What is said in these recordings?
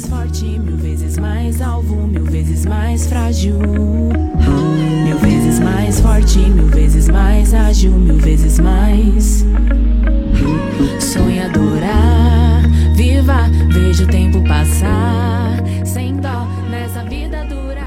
mais forte, mil vezes mais alvo, mil vezes mais frágil. Mil vezes mais forte, mil vezes mais ágil, mil vezes mais sonhadora. Viva, vejo o tempo passar, sem dó nessa vida dura.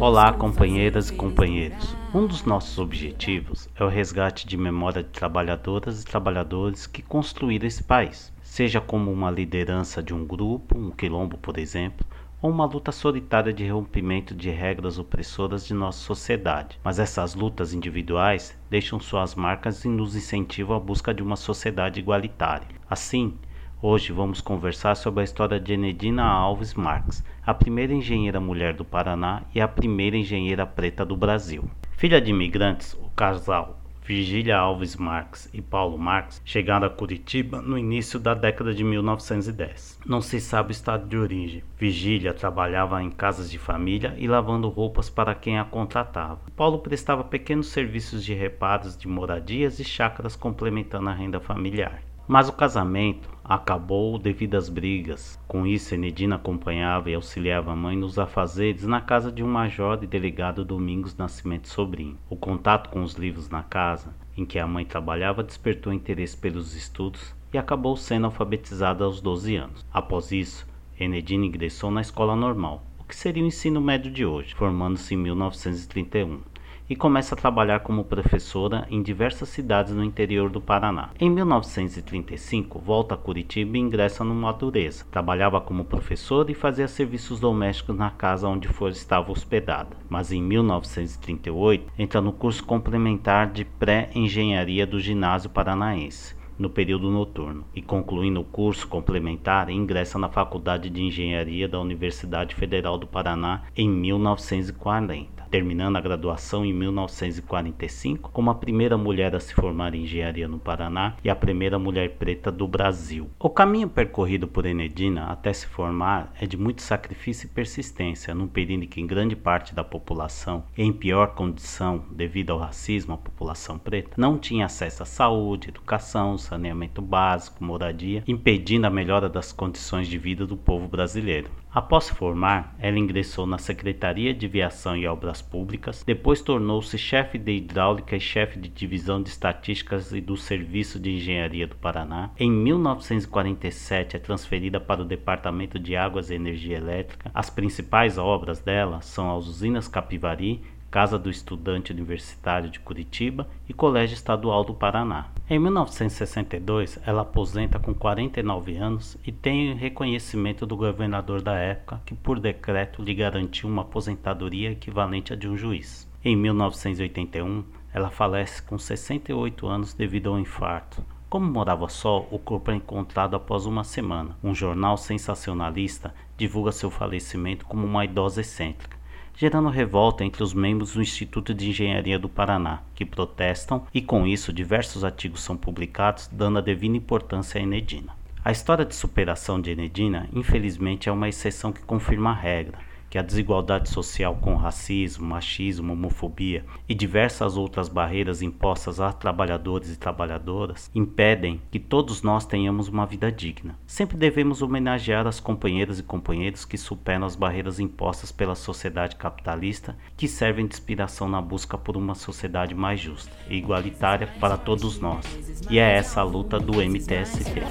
Olá, companheiras e companheiros. Um dos nossos objetivos é o resgate de memória de trabalhadoras e trabalhadores que construíram esse país, seja como uma liderança de um grupo, um quilombo, por exemplo, ou uma luta solitária de rompimento de regras opressoras de nossa sociedade. Mas essas lutas individuais deixam suas marcas e nos incentivam à busca de uma sociedade igualitária. Assim, Hoje vamos conversar sobre a história de Enedina Alves Marques, a primeira engenheira mulher do Paraná e a primeira engenheira preta do Brasil. Filha de imigrantes, o casal Virgília Alves Marques e Paulo Marques chegaram a Curitiba no início da década de 1910. Não se sabe o estado de origem. Virgília trabalhava em casas de família e lavando roupas para quem a contratava. Paulo prestava pequenos serviços de reparos de moradias e chácaras complementando a renda familiar. Mas o casamento acabou devido às brigas. Com isso, Enedina acompanhava e auxiliava a mãe nos afazeres na casa de um major e delegado Domingos Nascimento Sobrinho. O contato com os livros na casa, em que a mãe trabalhava, despertou interesse pelos estudos e acabou sendo alfabetizada aos 12 anos. Após isso, Enedina ingressou na escola normal, o que seria o ensino médio de hoje, formando-se em 1931 e começa a trabalhar como professora em diversas cidades no interior do Paraná. Em 1935, volta a Curitiba e ingressa no Madureza. Trabalhava como professora e fazia serviços domésticos na casa onde for estava hospedada. Mas em 1938, entra no curso complementar de pré-engenharia do Ginásio Paranaense no período noturno e concluindo o curso complementar ingressa na Faculdade de Engenharia da Universidade Federal do Paraná em 1940 terminando a graduação em 1945 como a primeira mulher a se formar em engenharia no Paraná e a primeira mulher preta do Brasil. O caminho percorrido por Enedina até se formar é de muito sacrifício e persistência, num período em que grande parte da população, em pior condição devido ao racismo, a população preta, não tinha acesso à saúde, educação, saneamento básico, moradia, impedindo a melhora das condições de vida do povo brasileiro. Após se formar, ela ingressou na Secretaria de Viação e Obras Públicas, depois tornou-se chefe de hidráulica e chefe de divisão de estatísticas e do Serviço de Engenharia do Paraná. Em 1947 é transferida para o Departamento de Águas e Energia Elétrica. As principais obras dela são as usinas Capivari, Casa do Estudante Universitário de Curitiba e Colégio Estadual do Paraná. Em 1962, ela aposenta com 49 anos e tem reconhecimento do governador da época, que por decreto lhe garantiu uma aposentadoria equivalente à de um juiz. Em 1981, ela falece com 68 anos devido ao infarto. Como morava só, o corpo é encontrado após uma semana. Um jornal sensacionalista divulga seu falecimento como uma idosa excêntrica gerando revolta entre os membros do Instituto de Engenharia do Paraná, que protestam e com isso diversos artigos são publicados dando a devida importância a Enedina. A história de superação de Enedina, infelizmente, é uma exceção que confirma a regra que a desigualdade social com racismo, machismo, homofobia e diversas outras barreiras impostas a trabalhadores e trabalhadoras impedem que todos nós tenhamos uma vida digna. Sempre devemos homenagear as companheiras e companheiros que superam as barreiras impostas pela sociedade capitalista, que servem de inspiração na busca por uma sociedade mais justa e igualitária para todos nós. E é essa a luta do MTST.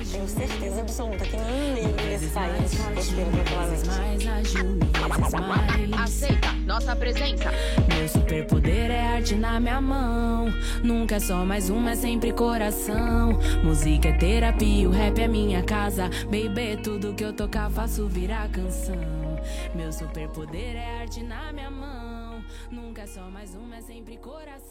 Mais. Aceita nossa presença. Meu superpoder é arte na minha mão. Nunca é só mais uma, é sempre coração. Música é terapia, o rap é minha casa. Baby, tudo que eu tocar faço virar canção. Meu superpoder é arte na minha mão. Nunca é só mais uma, é sempre coração.